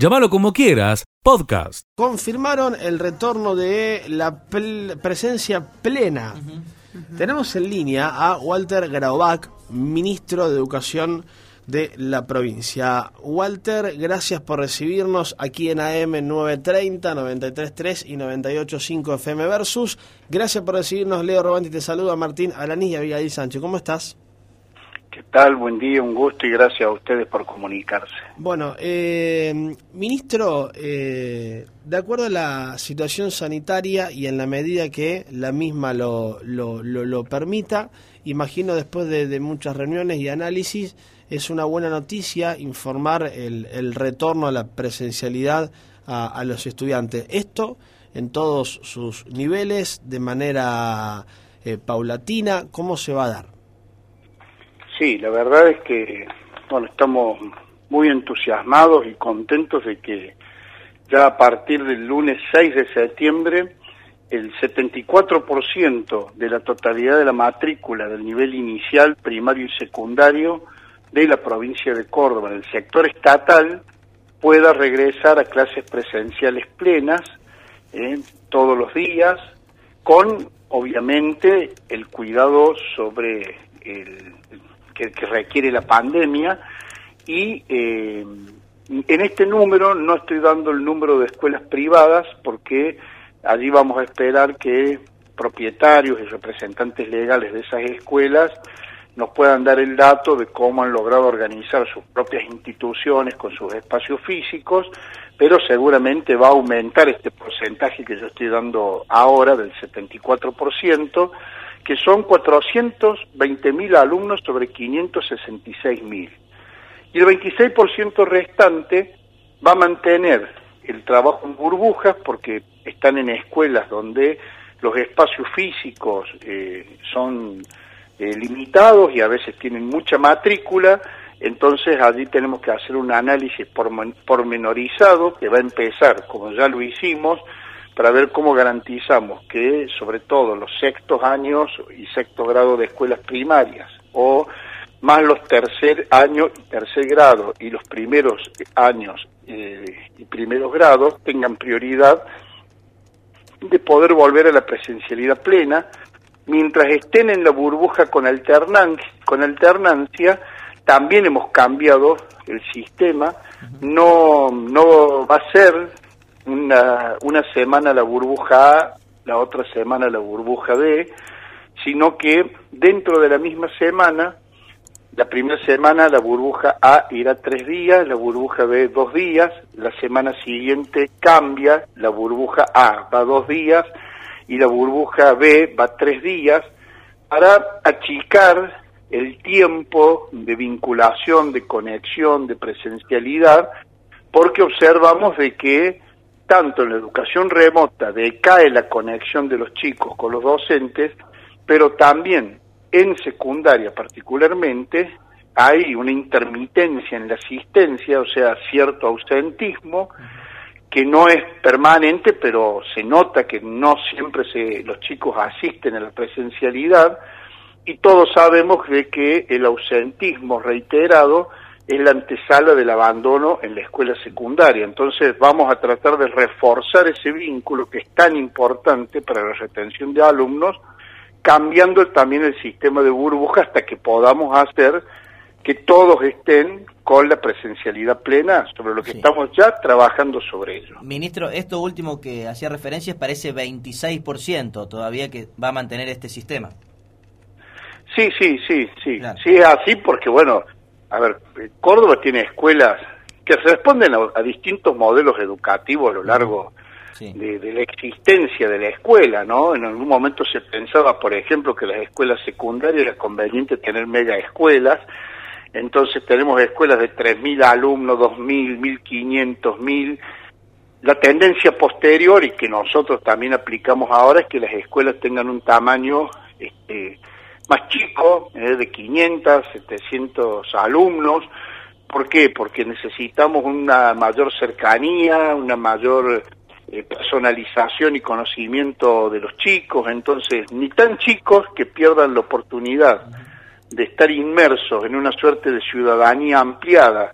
Llámalo como quieras, podcast. Confirmaron el retorno de la presencia plena. Tenemos en línea a Walter Graubach, ministro de Educación de la provincia. Walter, gracias por recibirnos aquí en AM 930, 93.3 y 98.5 FM Versus. Gracias por recibirnos, Leo Robanti. Te saluda Martín Alanís y Abigail Sánchez. ¿Cómo estás? ¿Qué tal? Buen día, un gusto y gracias a ustedes por comunicarse. Bueno, eh, ministro, eh, de acuerdo a la situación sanitaria y en la medida que la misma lo, lo, lo, permita, imagino después de, muchas reuniones y análisis, es una buena noticia informar el, el retorno a la presencialidad a, los estudiantes. Esto en todos sus niveles, de manera eh, paulatina, ¿cómo se va a dar? Sí, la verdad es que bueno, estamos muy entusiasmados y contentos de que ya a partir del lunes 6 de septiembre el 74% de la totalidad de la matrícula del nivel inicial, primario y secundario de la provincia de Córdoba, en el sector estatal, pueda regresar a clases presenciales plenas eh, todos los días, con obviamente el cuidado sobre el, que, requiere la pandemia. Y eh, en este número no estoy dando el número de escuelas privadas porque allí vamos a esperar que propietarios y representantes legales de esas escuelas nos puedan dar el dato de cómo han logrado organizar sus propias instituciones con sus espacios físicos, pero seguramente va a aumentar este porcentaje que yo estoy dando ahora del 74%, que son 420 mil alumnos sobre 566 mil. Y el 26% restante va a mantener el trabajo en burbujas porque están en escuelas donde los espacios físicos eh, son eh, limitados y a veces tienen mucha matrícula, entonces allí tenemos que hacer un análisis pormenorizado que va a empezar, como ya lo hicimos, para ver cómo garantizamos que sobre todo los sextos años y sexto grado de escuelas primarias o más los tercer año y tercer grado y los primeros años eh, y primeros grados tengan prioridad de poder volver a la presencialidad plena mientras estén en la burbuja con alternancia, con alternancia también hemos cambiado el sistema. No no va a ser una, una semana la burbuja A, la otra semana la burbuja B, sino que dentro de la misma semana, la primera semana la burbuja A irá tres días, la burbuja B dos días, la semana siguiente cambia, la burbuja A va dos días y la burbuja B va tres días, para achicar el tiempo de vinculación, de conexión, de presencialidad, porque observamos de que tanto en la educación remota decae la conexión de los chicos con los docentes, pero también en secundaria particularmente hay una intermitencia en la asistencia, o sea, cierto ausentismo, que no es permanente, pero se nota que no siempre se, los chicos asisten a la presencialidad, y todos sabemos de que el ausentismo reiterado es la antesala del abandono en la escuela secundaria. Entonces vamos a tratar de reforzar ese vínculo que es tan importante para la retención de alumnos, cambiando también el sistema de burbuja hasta que podamos hacer que todos estén con la presencialidad plena, sobre lo que estamos ya trabajando sobre ello. Ministro, esto último que hacía referencia parece 26% todavía que va a mantener este sistema. Sí, sí, sí, sí. Sí, es así porque, bueno, a ver, Córdoba tiene escuelas que responden a, distintos modelos educativos a lo largo de, la existencia de la escuela, ¿no? En algún momento se pensaba, por ejemplo, que las escuelas secundarias era conveniente tener mega escuelas, entonces tenemos escuelas de 3.000 alumnos, 2.000, 1.500, 1.000. La tendencia posterior y que nosotros también aplicamos ahora es que las escuelas tengan un tamaño este, más chico, eh, de 500, 700 alumnos. ¿Por qué? Porque necesitamos una mayor cercanía, una mayor eh, personalización y conocimiento de los chicos, entonces ni tan chicos que pierdan la oportunidad de estar inmersos en una suerte de ciudadanía ampliada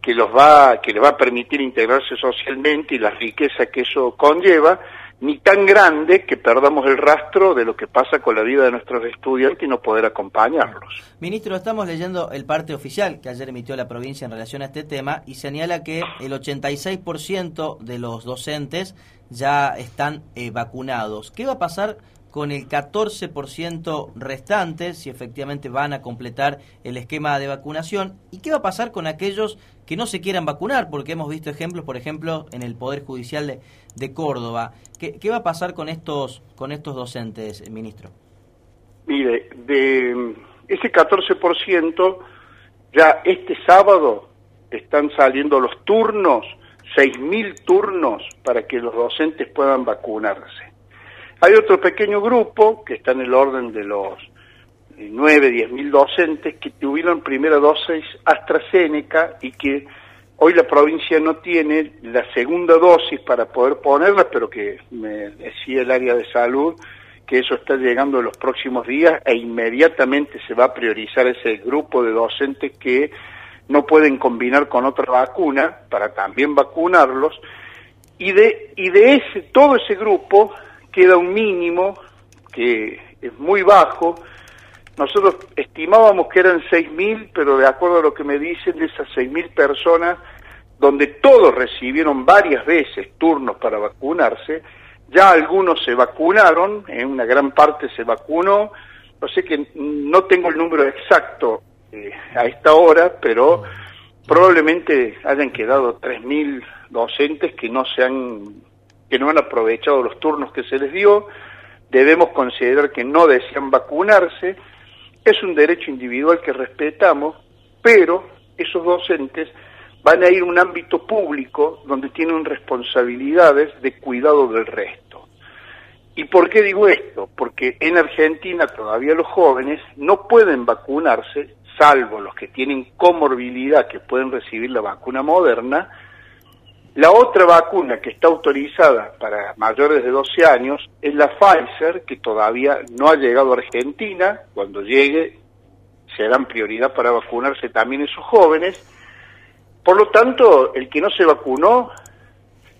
que los va que les va a permitir integrarse socialmente y la riqueza que eso conlleva ni tan grande que perdamos el rastro de lo que pasa con la vida de nuestros estudiantes y no poder acompañarlos. Ministro, estamos leyendo el parte oficial que ayer emitió la provincia en relación a este tema y señala que el 86% de los docentes ya están eh, vacunados. ¿Qué va a pasar con el 14% restante, si efectivamente van a completar el esquema de vacunación. ¿Y qué va a pasar con aquellos que no se quieran vacunar? Porque hemos visto ejemplos, por ejemplo, en el Poder Judicial de, Córdoba. ¿Qué, ¿Qué, va a pasar con estos, con estos docentes, ministro? Mire, de ese 14%, ya este sábado están saliendo los turnos, 6.000 turnos para que los docentes puedan vacunarse. Hay otro pequeño grupo que está en el orden de los 9, 10 mil docentes que tuvieron primera dosis AstraZeneca y que hoy la provincia no tiene la segunda dosis para poder ponerla, pero que me decía el área de salud que eso está llegando en los próximos días e inmediatamente se va a priorizar ese grupo de docentes que no pueden combinar con otra vacuna para también vacunarlos. Y de y de ese todo ese grupo queda un mínimo que es muy bajo. Nosotros estimábamos que eran 6.000, pero de acuerdo a lo que me dicen, de esas 6.000 personas, donde todos recibieron varias veces turnos para vacunarse, ya algunos se vacunaron, en una gran parte se vacunó, no sé que no tengo el número exacto eh, a esta hora, pero probablemente hayan quedado 3.000 docentes que no se han que no han aprovechado los turnos que se les dio, debemos considerar que no desean vacunarse, es un derecho individual que respetamos, pero esos docentes van a ir a un ámbito público donde tienen responsabilidades de cuidado del resto. ¿Y por qué digo esto? Porque en Argentina todavía los jóvenes no pueden vacunarse, salvo los que tienen comorbilidad que pueden recibir la vacuna moderna, la otra vacuna que está autorizada para mayores de 12 años es la Pfizer, que todavía no ha llegado a Argentina. Cuando llegue, serán prioridad para vacunarse también esos jóvenes. Por lo tanto, el que no se vacunó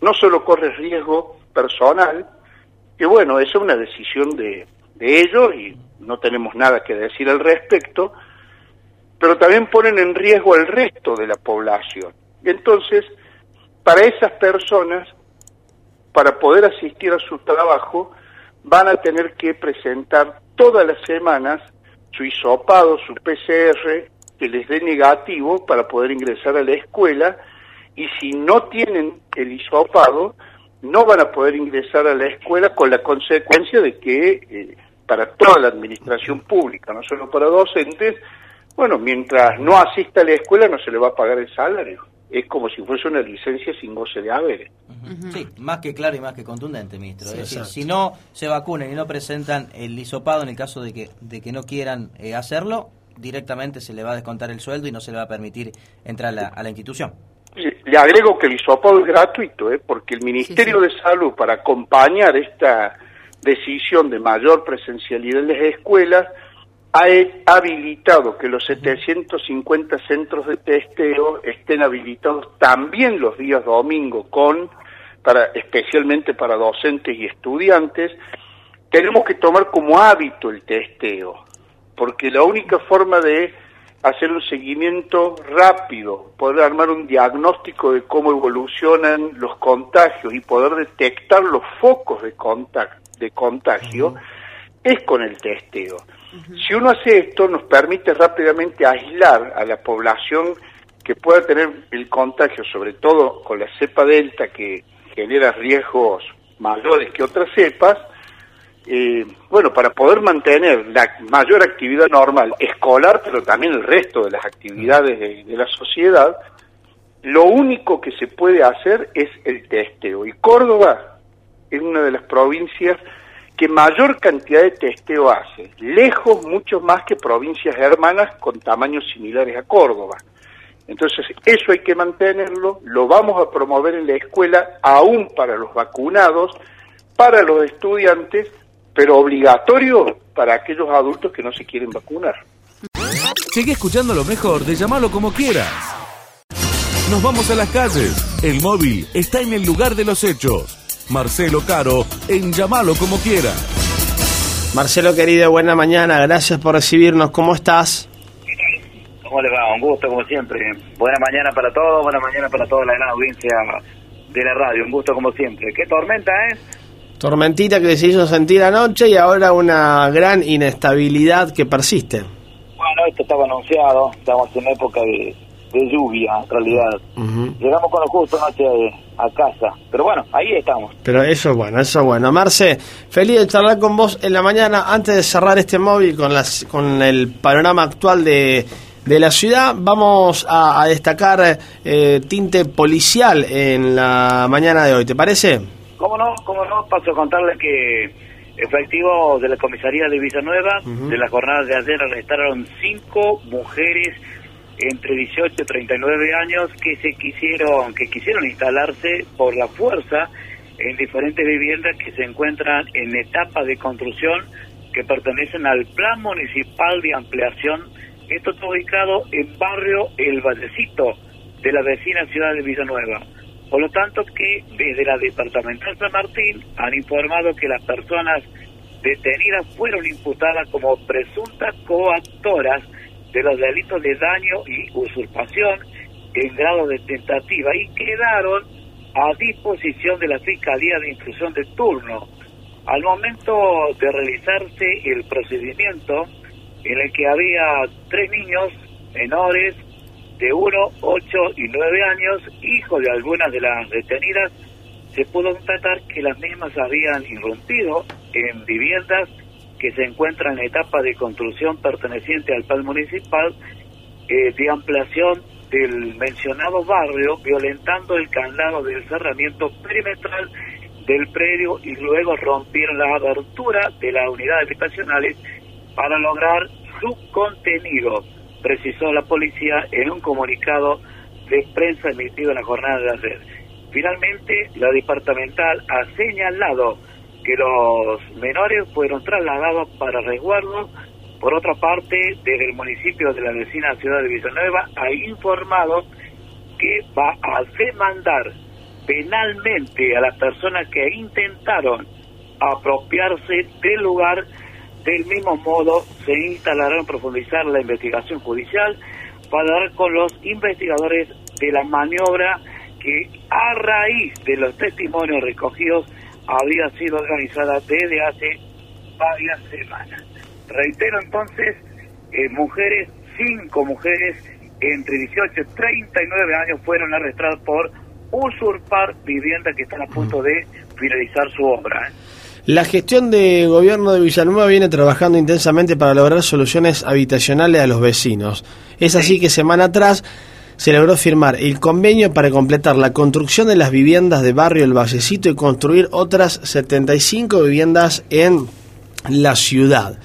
no solo corre riesgo personal, que bueno, es una decisión de, de ellos y no tenemos nada que decir al respecto, pero también ponen en riesgo al resto de la población. Entonces, para esas personas, para poder asistir a su trabajo, van a tener que presentar todas las semanas su hisopado, su PCR, que les dé negativo para poder ingresar a la escuela, y si no tienen el hisopado, no van a poder ingresar a la escuela con la consecuencia de que eh, para toda la administración pública, no solo para docentes, bueno, mientras no asista a la escuela no se le va a pagar el salario es como si fuese una licencia sin goce de haber. Sí, más que claro y más que contundente, ministro. es decir, si no se vacunan y no presentan el hisopado en el caso de que, de que no quieran eh, hacerlo, directamente se le va a descontar el sueldo y no se le va a permitir entrar a la, a la institución. Le agrego que el hisopado es gratuito, ¿eh? porque el Ministerio sí, sí. de Salud, para acompañar esta decisión de mayor presencialidad en las escuelas, ha habilitado que los 750 centros de testeo estén habilitados también los días domingo con para especialmente para docentes y estudiantes tenemos que tomar como hábito el testeo porque la única forma de hacer un seguimiento rápido, poder armar un diagnóstico de cómo evolucionan los contagios y poder detectar los focos de contagio, de contagio uh -huh. es con el testeo. Si uno hace esto, nos permite rápidamente aislar a la población que pueda tener el contagio, sobre todo con la cepa delta que genera riesgos mayores que otras cepas, eh, bueno, para poder mantener la mayor actividad normal, escolar, pero también el resto de las actividades de, de la sociedad, lo único que se puede hacer es el testeo. Y Córdoba es una de las provincias que mayor cantidad de testeo hace, lejos mucho más que provincias hermanas con tamaños similares a Córdoba. Entonces, eso hay que mantenerlo, lo vamos a promover en la escuela, aún para los vacunados, para los estudiantes, pero obligatorio para aquellos adultos que no se quieren vacunar. Sigue escuchando lo mejor de llamarlo como quieras. nos vamos a las calles. El móvil está en el lugar de los hechos. Marcelo Caro, en Llamalo como quiera. Marcelo querido, buena mañana, gracias por recibirnos, ¿cómo estás? ¿Cómo le va? Un gusto como siempre. Buena mañana para todos, buena mañana para toda la gran audiencia de la radio, un gusto como siempre. ¿Qué tormenta es? Tormentita que se hizo sentir anoche y ahora una gran inestabilidad que persiste. Bueno, esto estaba anunciado, estamos en época de, de lluvia, en realidad. Llegamos con lo justo anoche a, casa, pero bueno, ahí estamos. Pero eso es bueno, eso es bueno. Marce, feliz de charlar con vos en la mañana. Antes de cerrar este móvil con, las, con el panorama actual de, de la ciudad, vamos a, a destacar eh, tinte policial en la mañana de hoy, ¿te parece? ¿Cómo no? ¿Cómo no? Paso a contarle que efectivos de la comisaría de Villanueva, de la jornada de ayer arrestaron cinco mujeres entre 18 y 39 años que se quisieron que quisieron instalarse por la fuerza en diferentes viviendas que se encuentran en etapa de construcción que pertenecen al Plan Municipal de Ampliación. Esto está ubicado en barrio El Vallecito de la vecina ciudad de Villanueva. Por lo tanto, que desde la Departamental San Martín han informado que las personas detenidas fueron imputadas como presuntas coactoras de los delitos de daño y usurpación en grado de tentativa y quedaron a disposición de la Fiscalía de Instrucción de turno. Al momento de realizarse el procedimiento en el que había tres niños menores de 1, 8 y 9 años, hijos de algunas de las detenidas, se pudo constatar que las mismas habían irrumpido en viviendas que se encuentran en etapa de construcción perteneciente al PAL municipal eh, de ampliación del mencionado barrio, violentando el candado del cerramiento perimetral del predio y luego rompieron la abertura de las unidades habitacionales para lograr su contenido, precisó la policía en un comunicado de prensa emitido en la jornada de ayer. Finalmente, la departamental ha señalado que los menores fueron trasladados para resguardo. Por otra parte, desde el municipio de la vecina ciudad de Villanueva ha informado que va a demandar penalmente a las personas que intentaron apropiarse del lugar. Del mismo modo, se instalará en profundizar la investigación judicial para dar con los investigadores de la maniobra que a raíz de los testimonios recogidos había sido organizada desde hace varias semanas. Reitero entonces, eh, mujeres, cinco mujeres entre 18 y 39 años fueron arrestadas por usurpar viviendas que están a punto de finalizar su obra. ¿eh? La gestión de gobierno de Villanueva viene trabajando intensamente para lograr soluciones habitacionales a los vecinos. Es así que semana atrás se logró firmar el convenio para completar la construcción de las viviendas de barrio El Vallecito y construir otras 75 viviendas en la ciudad.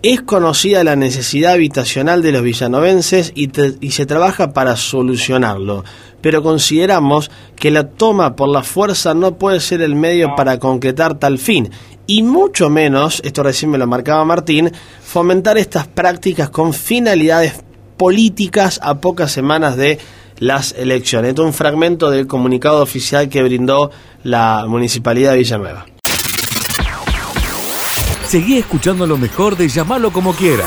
Es conocida la necesidad habitacional de los villanovenses y, y, se trabaja para solucionarlo, pero consideramos que la toma por la fuerza no puede ser el medio para concretar tal fin, y mucho menos, esto recién me lo marcaba Martín, fomentar estas prácticas con finalidades políticas a pocas semanas de las elecciones. Esto es un fragmento del comunicado oficial que brindó la Municipalidad de Villanueva. Seguí escuchando lo mejor de llamarlo como quiera.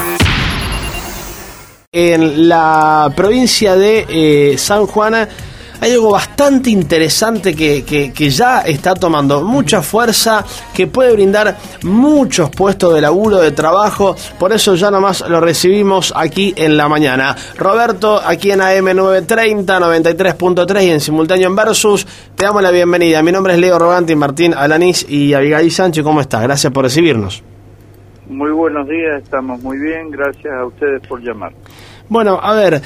En la provincia de eh, San Juan hay algo bastante interesante que, que, que, ya está tomando mucha fuerza, que puede brindar muchos puestos de laburo, de trabajo. Por eso ya nomás lo recibimos aquí en la mañana. Roberto, aquí en AM930, 93.3 y en simultáneo en Versus, te damos la bienvenida. Mi nombre es Leo Roganti, Martín Alanís y Abigail Sánchez. ¿Cómo estás? Gracias por recibirnos. Muy buenos días, estamos muy bien. Gracias a ustedes por llamar. Bueno, a ver.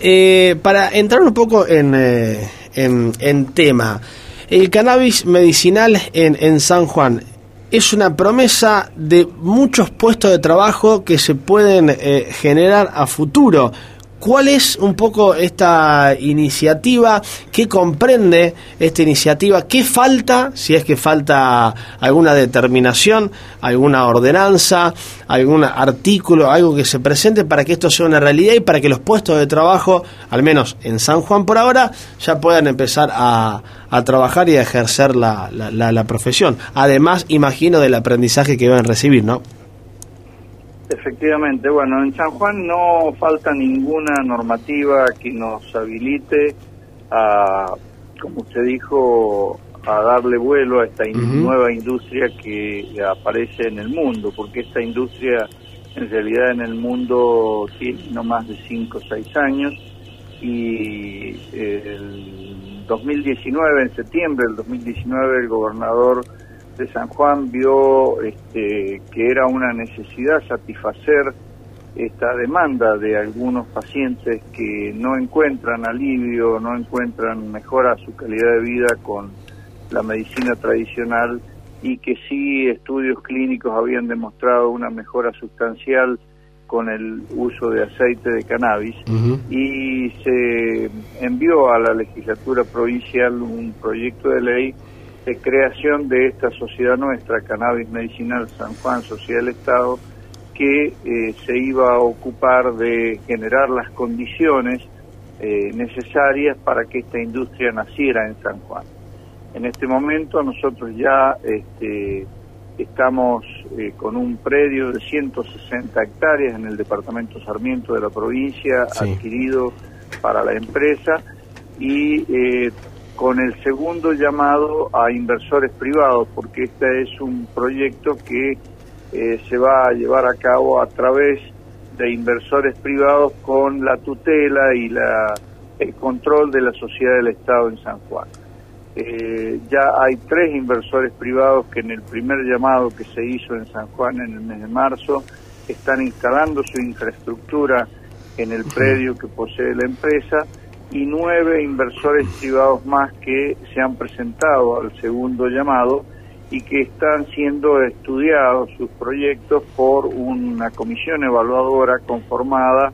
Eh, para entrar un poco en, eh, en, en, tema, el cannabis medicinal en, en San Juan es una promesa de muchos puestos de trabajo que se pueden eh, generar a futuro. ¿Cuál es un poco esta iniciativa? ¿Qué comprende esta iniciativa? ¿Qué falta, si es que falta alguna determinación, alguna ordenanza, algún artículo, algo que se presente para que esto sea una realidad y para que los puestos de trabajo, al menos en San Juan por ahora, ya puedan empezar a, trabajar y a ejercer la, la, la profesión? Además, imagino del aprendizaje que van a recibir, ¿no? Efectivamente, bueno, en San Juan no falta ninguna normativa que nos habilite a, como usted dijo, a darle vuelo a esta nueva industria que aparece en el mundo, porque esta industria en realidad en el mundo tiene no más de 5 o 6 años y el 2019, en septiembre del 2019, el gobernador de San Juan vio este, que era una necesidad satisfacer esta demanda de algunos pacientes que no encuentran alivio, no encuentran mejora a su calidad de vida con la medicina tradicional y que sí estudios clínicos habían demostrado una mejora sustancial con el uso de aceite de cannabis. Y se envió a la legislatura provincial un proyecto de ley de creación de esta sociedad nuestra, Cannabis Medicinal San Juan, Sociedad del Estado, que eh, se iba a ocupar de generar las condiciones eh, necesarias para que esta industria naciera en San Juan. En este momento nosotros ya este, estamos eh, con un predio de 160 hectáreas en el departamento Sarmiento de la provincia, adquirido para la empresa, y con el segundo llamado a inversores privados, porque este es un proyecto que eh, se va a llevar a cabo a través de inversores privados con la tutela y la, el control de la sociedad del Estado en San Juan. Eh, ya hay tres inversores privados que en el primer llamado que se hizo en San Juan en el mes de marzo están instalando su infraestructura en el predio que posee la empresa y nueve inversores privados más que se han presentado al segundo llamado y que están siendo estudiados sus proyectos por una comisión evaluadora conformada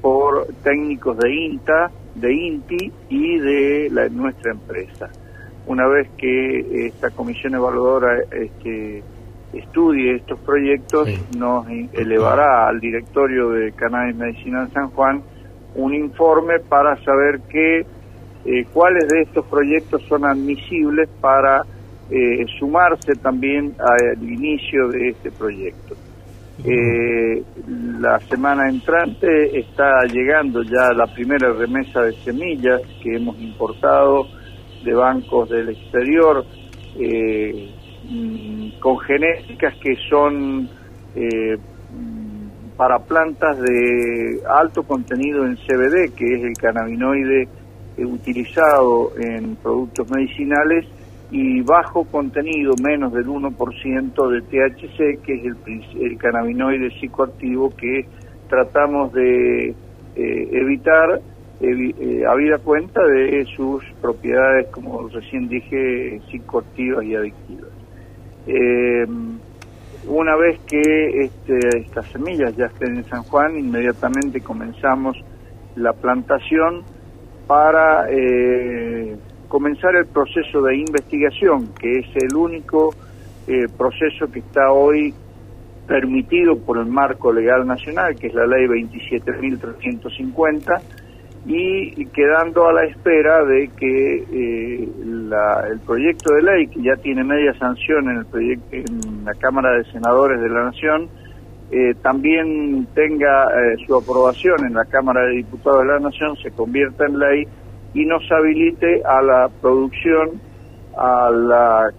por técnicos de INTA, de INTI y de la, nuestra empresa. Una vez que esta comisión evaluadora este, estudie estos proyectos, nos elevará al directorio de Cannabis Medicinal San Juan un informe para saber qué, eh, cuáles de estos proyectos son admisibles para eh, sumarse también al inicio de este proyecto. Eh, la semana entrante está llegando ya la primera remesa de semillas que hemos importado de bancos del exterior mm, con genéticas que son para plantas de alto contenido en CBD, que es el cannabinoide eh, utilizado en productos medicinales, y bajo contenido, menos del 1% de THC, que es el, el cannabinoide psicoactivo que tratamos de eh, evitar eh, habida cuenta de sus propiedades, como recién dije, psicoactivas y adictivas. Una vez que este, estas semillas ya estén en San Juan, inmediatamente comenzamos la plantación para eh, comenzar el proceso de investigación, que es el único eh, proceso que está hoy permitido por el marco legal nacional, que es la ley 27.350, y quedando a la espera de que eh, el proyecto de ley, que ya tiene media sanción en, el proyecto, en la Cámara de Senadores de la Nación, eh, también tenga eh, su aprobación en la Cámara de Diputados de la Nación, se convierta en ley y nos habilite a la producción, a la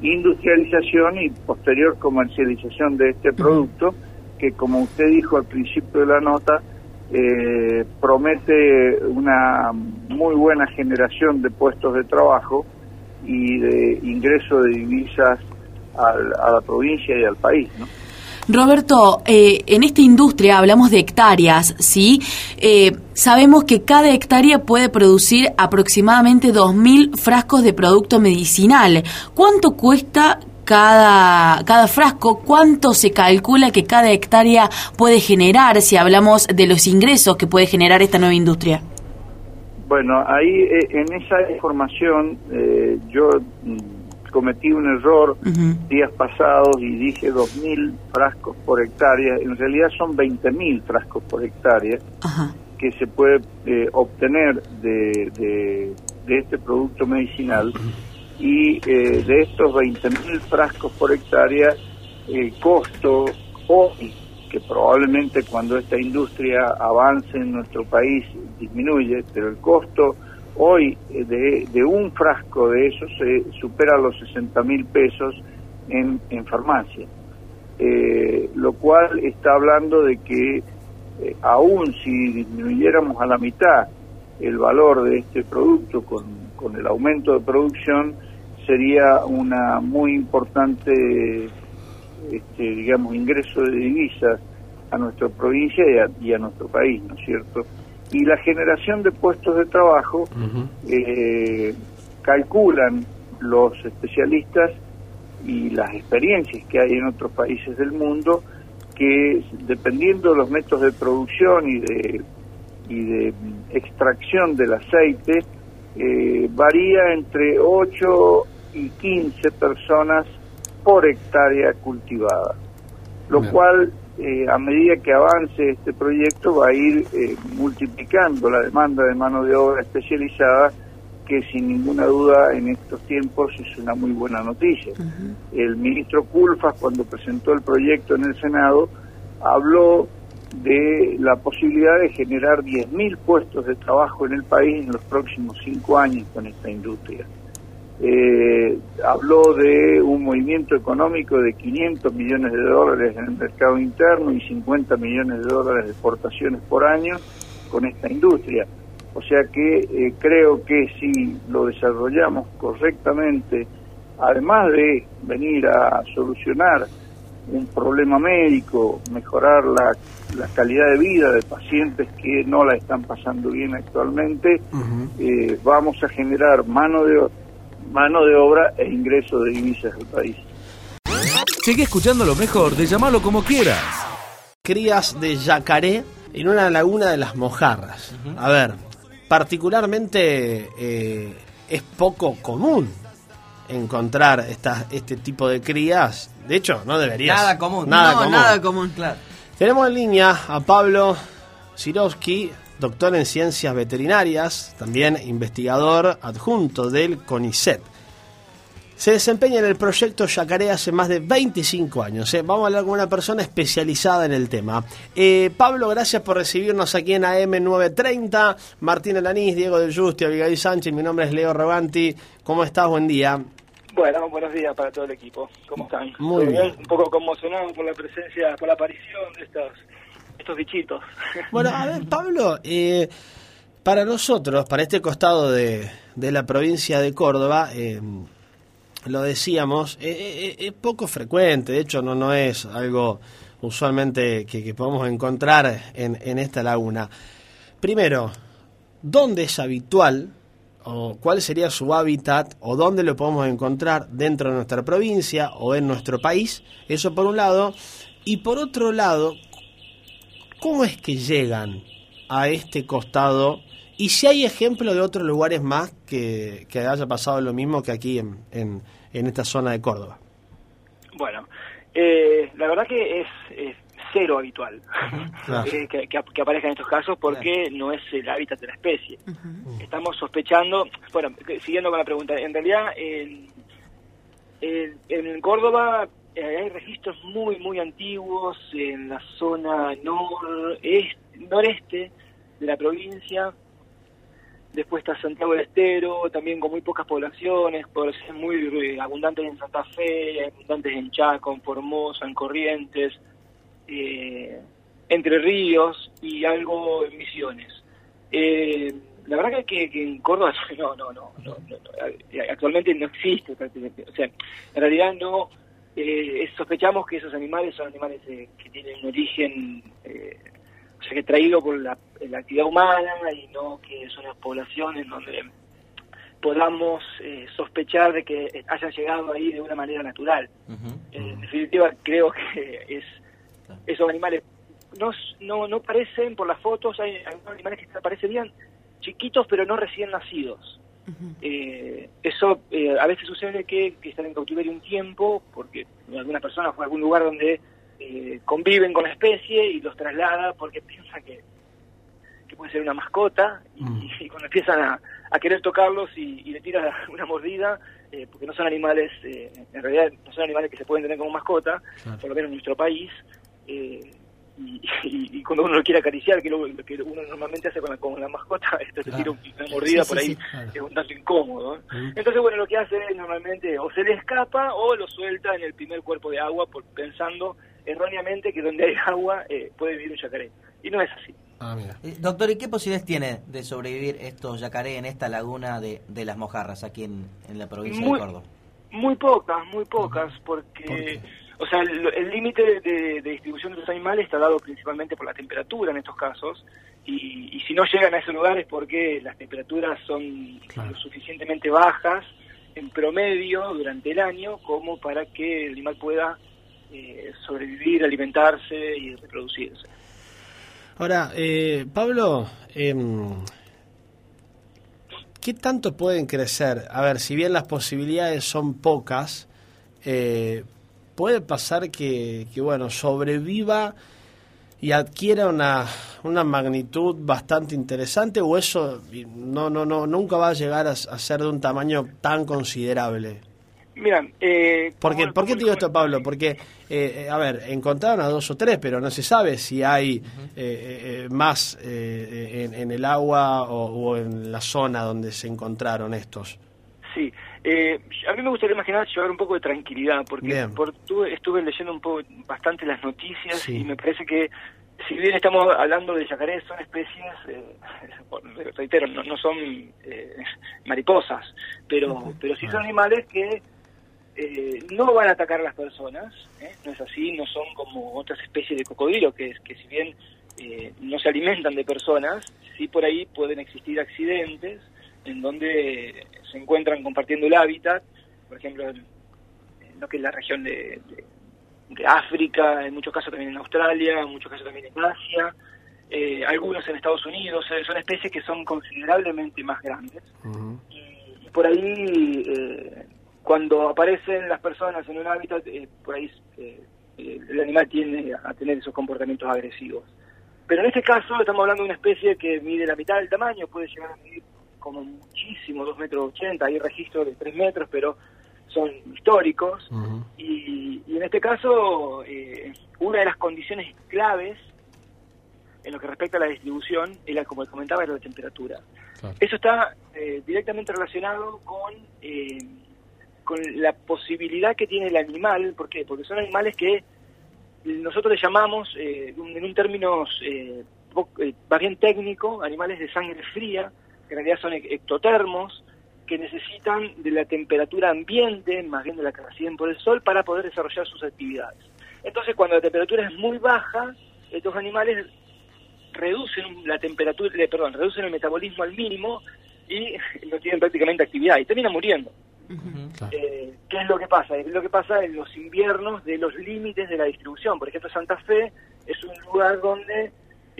industrialización y posterior comercialización de este producto, que como usted dijo al principio de la nota, eh, promete una muy buena generación de puestos de trabajo y de ingreso de divisas a la provincia y al país, Roberto, eh, en esta industria hablamos de hectáreas, ¿sí? Eh, sabemos que cada hectárea puede producir aproximadamente 2.000 frascos de producto medicinal. ¿Cuánto cuesta cada, cada frasco, cuánto se calcula que cada hectárea puede generar si hablamos de los ingresos que puede generar esta nueva industria. Bueno, ahí eh, en esa información eh, yo mm, cometí un error días pasados y dije 2.000 frascos por hectárea. En realidad son 20.000 frascos por hectárea que se puede eh, obtener de, de, este producto medicinal y de estos 20.000 frascos por hectárea el costo hoy que probablemente cuando esta industria avance en nuestro país disminuye, pero el costo hoy eh, de, un frasco de eso se supera los 60 mil pesos en, en farmacia, eh, lo cual está hablando de que eh, aún si disminuyéramos a la mitad el valor de este producto con, con el aumento de producción, sería una muy importante este, digamos, ingreso de divisas a nuestra provincia y a, nuestro país, ¿no es cierto? Y la generación de puestos de trabajo, eh, calculan los especialistas y las experiencias que hay en otros países del mundo, que dependiendo de los métodos de producción y de, y de extracción del aceite, eh, varía entre 8 y 15 personas por hectárea cultivada, lo cual eh, a medida que avance este proyecto va a ir eh, multiplicando la demanda de mano de obra especializada que sin ninguna duda en estos tiempos es una muy buena noticia. El ministro Culfas cuando presentó el proyecto en el Senado habló de la posibilidad de generar 10.000 puestos de trabajo en el país en los próximos cinco años con esta industria eh, habló de un movimiento económico de 500 millones de dólares en el mercado interno y 50 millones de dólares de exportaciones por año con esta industria. O sea que eh, creo que si lo desarrollamos correctamente, además de venir a solucionar un problema médico, mejorar la, calidad de vida de pacientes que no la están pasando bien actualmente, eh, vamos a generar mano de mano de obra e ingreso de divisas al país. Sigue escuchando lo mejor de llamarlo como quieras. Crías de yacaré en una laguna de las mojarras. A ver, particularmente eh, es poco común encontrar esta, este tipo de crías. De hecho, no debería Nada común. Nada común. nada común, claro. Tenemos en línea a Pablo Sirovsky, doctor en ciencias veterinarias, también investigador adjunto del CONICET. Se desempeña en el proyecto Yacaré hace más de 25 años. ¿eh? Vamos a hablar con una persona especializada en el tema. Eh, Pablo, gracias por recibirnos aquí en AM930. Martín Elanís, Diego de Justi, Abigail Sánchez. Mi nombre es Leo Roganti. ¿Cómo estás? Buen día. Bueno, buenos días para todo el equipo. ¿Cómo están? Muy bien. Un poco conmocionado por la presencia, por la aparición de estos estos bichitos. Bueno, a ver, Pablo, eh, para nosotros, para este costado de, de la provincia de Córdoba, eh, lo decíamos, eh, es poco frecuente, de hecho no, no es algo usualmente que, podemos encontrar en, en esta laguna. Primero, ¿dónde es habitual o cuál sería su hábitat o dónde lo podemos encontrar dentro de nuestra provincia o en nuestro país. Eso por un lado. Y por otro lado, ¿Cómo es que llegan a este costado? Y si hay ejemplos de otros lugares más que, haya pasado lo mismo que aquí en, en, esta zona de Córdoba. Bueno, eh, la verdad que es, cero habitual eh, que, que, aparezcan estos casos porque no es el hábitat de la especie. Estamos sospechando, bueno, siguiendo con la pregunta, en realidad en, en Córdoba eh, hay registros muy, muy antiguos en la zona noreste de la provincia. Después está Santiago del Estero, también con muy pocas poblaciones, poblaciones muy eh, abundantes en Santa Fe, abundantes en Chaco, en Formosa, en Corrientes, eh, Entre Ríos y algo en Misiones. la verdad que, que, en Córdoba no, no, no, no, actualmente no existe prácticamente. O sea, en realidad no eh, sospechamos que esos animales son animales eh, que tienen un origen, eh, o sea, que traído por la, actividad humana y no que son las poblaciones donde podamos eh, sospechar de que hayan llegado ahí de una manera natural. En definitiva, creo que es esos animales no, no, no parecen, por las fotos, hay algunos animales que parecen chiquitos, pero no recién nacidos. eh, eso eh, a veces sucede que, que, están en cautiverio un tiempo, porque alguna persona fue a algún lugar donde eh, conviven con la especie y los traslada porque piensa que, que puede ser una mascota y, cuando empiezan a, a querer tocarlos y, y, le tiran una mordida, eh, porque no son animales, eh, en realidad no son animales que se pueden tener como mascota, claro. por lo menos en nuestro país, eh, y, y, y, cuando uno lo quiere acariciar, que lo, que uno normalmente hace con la, con la mascota, esto claro. te tira una mordida sí, por ahí, sí, claro. es un tanto incómodo. ¿eh? Uh Entonces, bueno, lo que hace normalmente o se le escapa o lo suelta en el primer cuerpo de agua por, pensando erróneamente que donde hay agua eh, puede vivir un yacaré. Y no es así. Ah, eh, doctor, ¿y qué posibilidades tiene de sobrevivir estos yacaré en esta laguna de, de las Mojarras aquí en, en la provincia muy, de Córdoba? Muy pocas, muy pocas, porque... ¿Por o sea, el límite de, de, distribución de los animales está dado principalmente por la temperatura en estos casos, y, y si no llegan a ese lugar es porque las temperaturas son claro. lo suficientemente bajas en promedio durante el año como para que el animal pueda eh, sobrevivir, alimentarse y reproducirse. Ahora, eh, Pablo, eh, ¿qué tanto pueden crecer? A ver, si bien las posibilidades son pocas, eh, puede pasar que, que, bueno, sobreviva y adquiera una, una magnitud bastante interesante o eso no, no, no, nunca va a llegar a, a ser de un tamaño tan considerable. Mira, eh, Porque, ¿por qué te digo esto, Pablo? Porque, eh, a ver, encontraron a dos o tres, pero no se sabe si hay uh -huh. eh, más en, en, el agua o, o, en la zona donde se encontraron estos. Sí, a mí me gustaría imaginar llevar un poco de tranquilidad, porque por, tuve, estuve leyendo un poco bastante las noticias sí. y me parece que si bien estamos hablando de yacarés, son especies, eh, reitero, no, no son eh, mariposas, pero, pero sí son animales que eh, no van a atacar a las personas, ¿eh? no es así, no son como otras especies de cocodrilo que, que si bien eh, no se alimentan de personas, sí por ahí pueden existir accidentes en donde se encuentran compartiendo el hábitat, por ejemplo, en, lo que es la región de, de, de, África, en muchos casos también en Australia, en muchos casos también en Asia, eh, algunos en Estados Unidos, son especies que son considerablemente más grandes. Uh -huh. y, y, por ahí eh, cuando aparecen las personas en un hábitat, eh, por ahí eh, el animal tiende a tener esos comportamientos agresivos. Pero en este caso estamos hablando de una especie que mide la mitad del tamaño, puede llegar a medir como muchísimo, 2 metros 80, hay registros de 3 metros, pero son históricos. Uh -huh. y, y, en este caso, eh, una de las condiciones claves en lo que respecta a la distribución, era, como comentaba, era la temperatura. Claro. Eso está eh, directamente relacionado con eh, con la posibilidad que tiene el animal, ¿por qué? Porque son animales que nosotros le llamamos, eh, en un término eh, eh, más bien técnico, animales de sangre fría, en realidad son ectotermos, que necesitan de la temperatura ambiente, más bien de la que reciben por el sol, para poder desarrollar sus actividades. Entonces, cuando la temperatura es muy baja, estos animales reducen la temperatura, eh, perdón, reducen el metabolismo al mínimo y no tienen prácticamente actividad y terminan muriendo. Uh -huh. claro. eh, ¿Qué es lo que pasa? Es lo que pasa en los inviernos de los límites de la distribución. Por ejemplo, Santa Fe es un lugar donde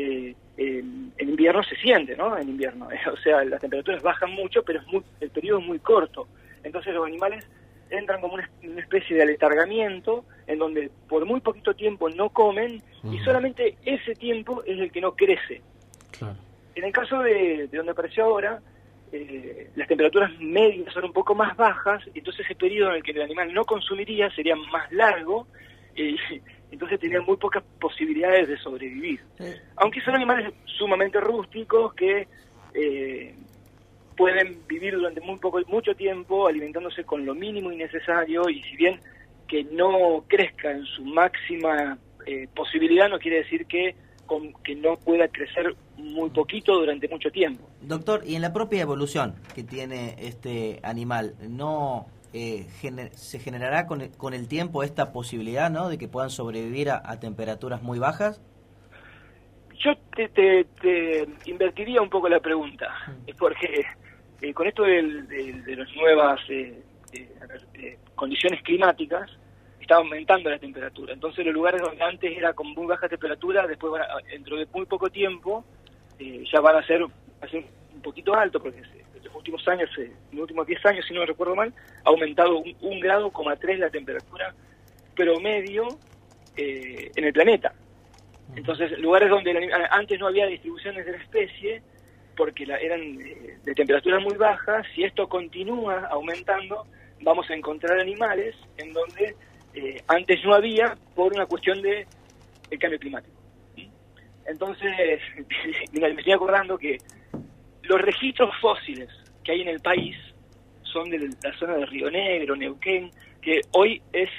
eh, en invierno se siente, ¿no? En invierno. o sea, las temperaturas bajan mucho, pero es muy, el periodo es muy corto. Entonces los animales entran como una, una, especie de aletargamiento en donde por muy poquito tiempo no comen uh -huh. y solamente ese tiempo es el que no crece. Claro. En el caso de, de donde apareció ahora, eh, las temperaturas medias son un poco más bajas, entonces ese periodo en el que el animal no consumiría sería más largo, eh, entonces tendría muy pocas posibilidades de sobrevivir. Aunque son animales sumamente rústicos que eh, pueden vivir durante muy poco, mucho tiempo alimentándose con lo mínimo y necesario, y si bien que no crezca en su máxima eh, posibilidad, no quiere decir que con, que no pueda crecer muy poquito durante mucho tiempo. Doctor, y en la propia evolución que tiene este animal, ¿no eh, gener se generará con el, con el, tiempo esta posibilidad ¿no? de que puedan sobrevivir a, a temperaturas muy bajas? Yo te, te, te, invertiría un poco la pregunta, porque eh, con esto del- del- de, las nuevas eh, eh, eh, condiciones climáticas, está aumentando la temperatura. Entonces los lugares donde antes era con muy baja temperatura, después van a- dentro de muy poco tiempo ya van a ser, a ser un poquito alto, porque se- los últimos años, eh, en los últimos 10 años, si no me recuerdo mal, ha aumentado un, un grado, coma tres la temperatura promedio eh, en el planeta. Entonces, lugares donde anim- antes no había distribuciones de la especie, porque la- eran eh, de temperaturas muy bajas, si esto continúa aumentando, vamos a encontrar animales en donde eh, antes no había por una cuestión de el cambio climático. ¿sí? Entonces, me estoy acordando que los registros fósiles que hay en el país son de la zona de Río Negro, Neuquén, que hoy es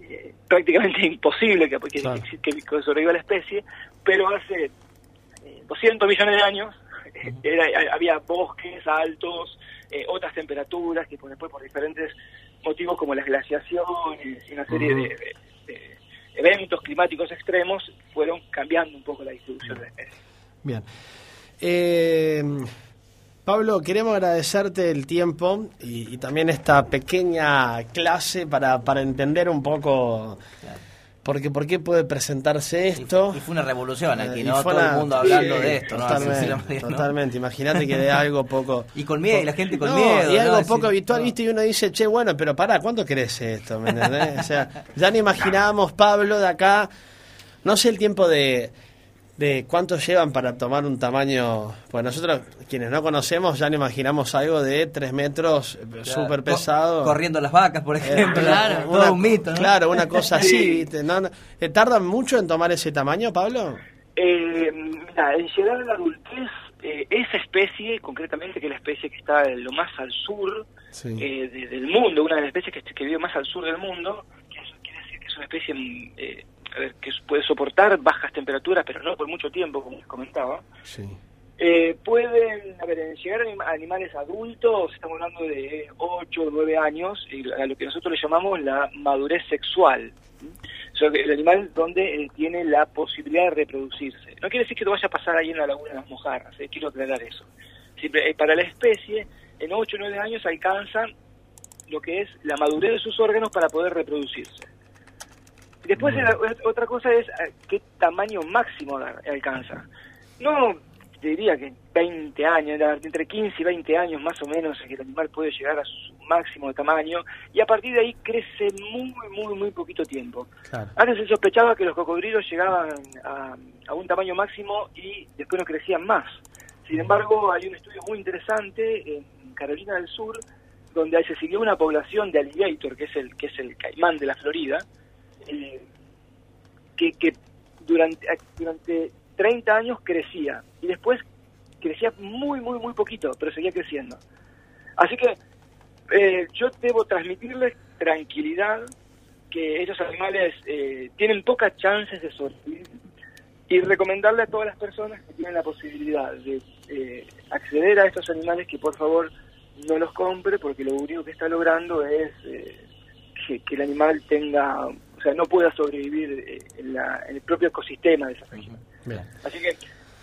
eh, prácticamente imposible que, que, Claro. que- que sobreviva la especie, pero hace eh, 200 millones de años era- había bosques altos, eh, otras temperaturas que por- después por diferentes motivos como las glaciaciones y una serie de eventos climáticos extremos fueron cambiando un poco la distribución de la especie. Bien. Eh, Pablo, queremos agradecerte el tiempo y, y también esta pequeña clase para, para entender un poco por qué, por qué puede presentarse esto. Y fue una revolución aquí, Eh, ¿no? Todo una- el mundo hablando sí, de esto, ¿no? Totalmente. Imagínate que de algo poco... Y con miedo, y la gente con No, miedo. y algo poco habitual. ¿viste? Y uno dice, che, bueno, pero pará, ¿cuánto crece esto? ¿Me entendés? O sea, ya no imaginábamos, Pablo, de acá, no sé el tiempo de, de cuánto llevan para tomar un tamaño, pues nosotros, quienes no conocemos, ya no imaginamos algo de tres metros, eh, Claro. súper pesado. corriendo las vacas, por Eh, ejemplo. claro. Todo una- un mito, ¿no? Claro, una cosa así, Sí. ¿viste? No, no. ¿Tardan mucho en tomar ese tamaño, Pablo? Eh, mira, en llegar a la adultez, eh, esa especie, concretamente que es la especie que está lo más al sur Sí. eh, de- del mundo, una de las especies que, que vive más al sur del mundo, que eso quiere decir que es una especie mm, eh, que puede soportar bajas temperaturas, pero no por mucho tiempo, como les comentaba. Sí. Eh, pueden, a ver, llegar a anim- a animales adultos, estamos hablando de 8 o 9 años, y a lo que nosotros le llamamos la madurez sexual. O sea, el animal donde eh, tiene la posibilidad de reproducirse. No quiere decir que lo vaya a pasar ahí en la laguna de las mojarras, eh, quiero aclarar eso. Siempre, eh, para la especie, en 8 o 9 años alcanzan lo que es la madurez de sus órganos para poder reproducirse. Después la- otra cosa es eh, qué tamaño máximo alcanza. No te diría que 20 años, entre 15 y 20 años más o menos es que el animal puede llegar a su máximo de tamaño y a partir de ahí crece muy, muy, muy poquito tiempo. Claro. Antes se sospechaba que los cocodrilos llegaban a, a un tamaño máximo y después no crecían más. Sin embargo, hay un estudio muy interesante en Carolina del Sur donde se siguió una población de alligator, que es el que es el caimán de la Florida, eh, que, que durante durante 30 años crecía y después crecía muy muy muy poquito, pero seguía creciendo. Así que eh, yo debo transmitirles tranquilidad que estos animales eh, tienen pocas chances de sobrevivir y recomendarle a todas las personas que tienen la posibilidad de eh, acceder a estos animales que por favor no los compre porque lo único que está logrando es eh, que el animal tenga, o sea, no pueda sobrevivir eh, en, la- en el propio ecosistema de esa región. Bien. Así que,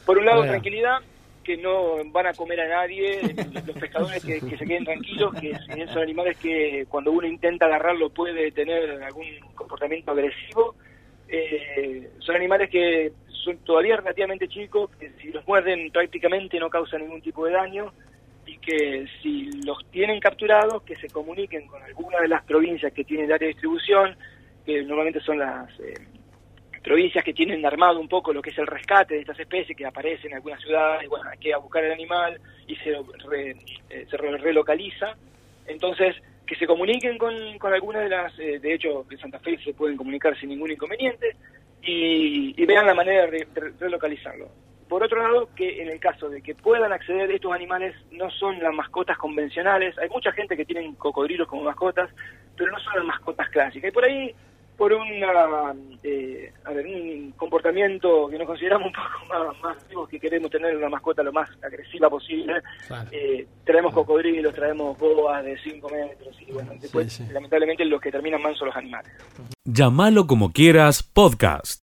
por un lado, tranquilidad, que no van a comer a nadie, los pescadores que, que se queden tranquilos, que son animales que cuando uno intenta agarrarlo puede tener algún comportamiento agresivo, eh, son animales que son todavía relativamente chicos, que si los muerden prácticamente no causan ningún tipo de daño y que si los tienen capturados, que se comuniquen con alguna de las provincias que tienen área de distribución, que normalmente son las eh, provincias que tienen armado un poco lo que es el rescate de estas especies que aparecen en algunas ciudades, bueno, hay que ir a buscar el animal y eh, se re- relocaliza. Entonces, que se comuniquen con, con alguna de las, eh, de hecho, en Santa Fe se pueden comunicar sin ningún inconveniente y, y vean la manera de re- re- relocalizarlo. Por otro lado, que en el caso de que puedan acceder, estos animales no son las mascotas convencionales. Hay mucha gente que tienen cocodrilos como mascotas, pero no son las mascotas clásicas. Y por ahí, por una, eh, a ver, un comportamiento que nos consideramos un poco más, más vivos, que queremos tener una mascota lo más agresiva posible, Claro. eh, traemos cocodrilos, traemos boas de 5 metros y bueno, después Sí, sí. lamentablemente los que terminan mal son los animales. Llámalo como quieras, podcast.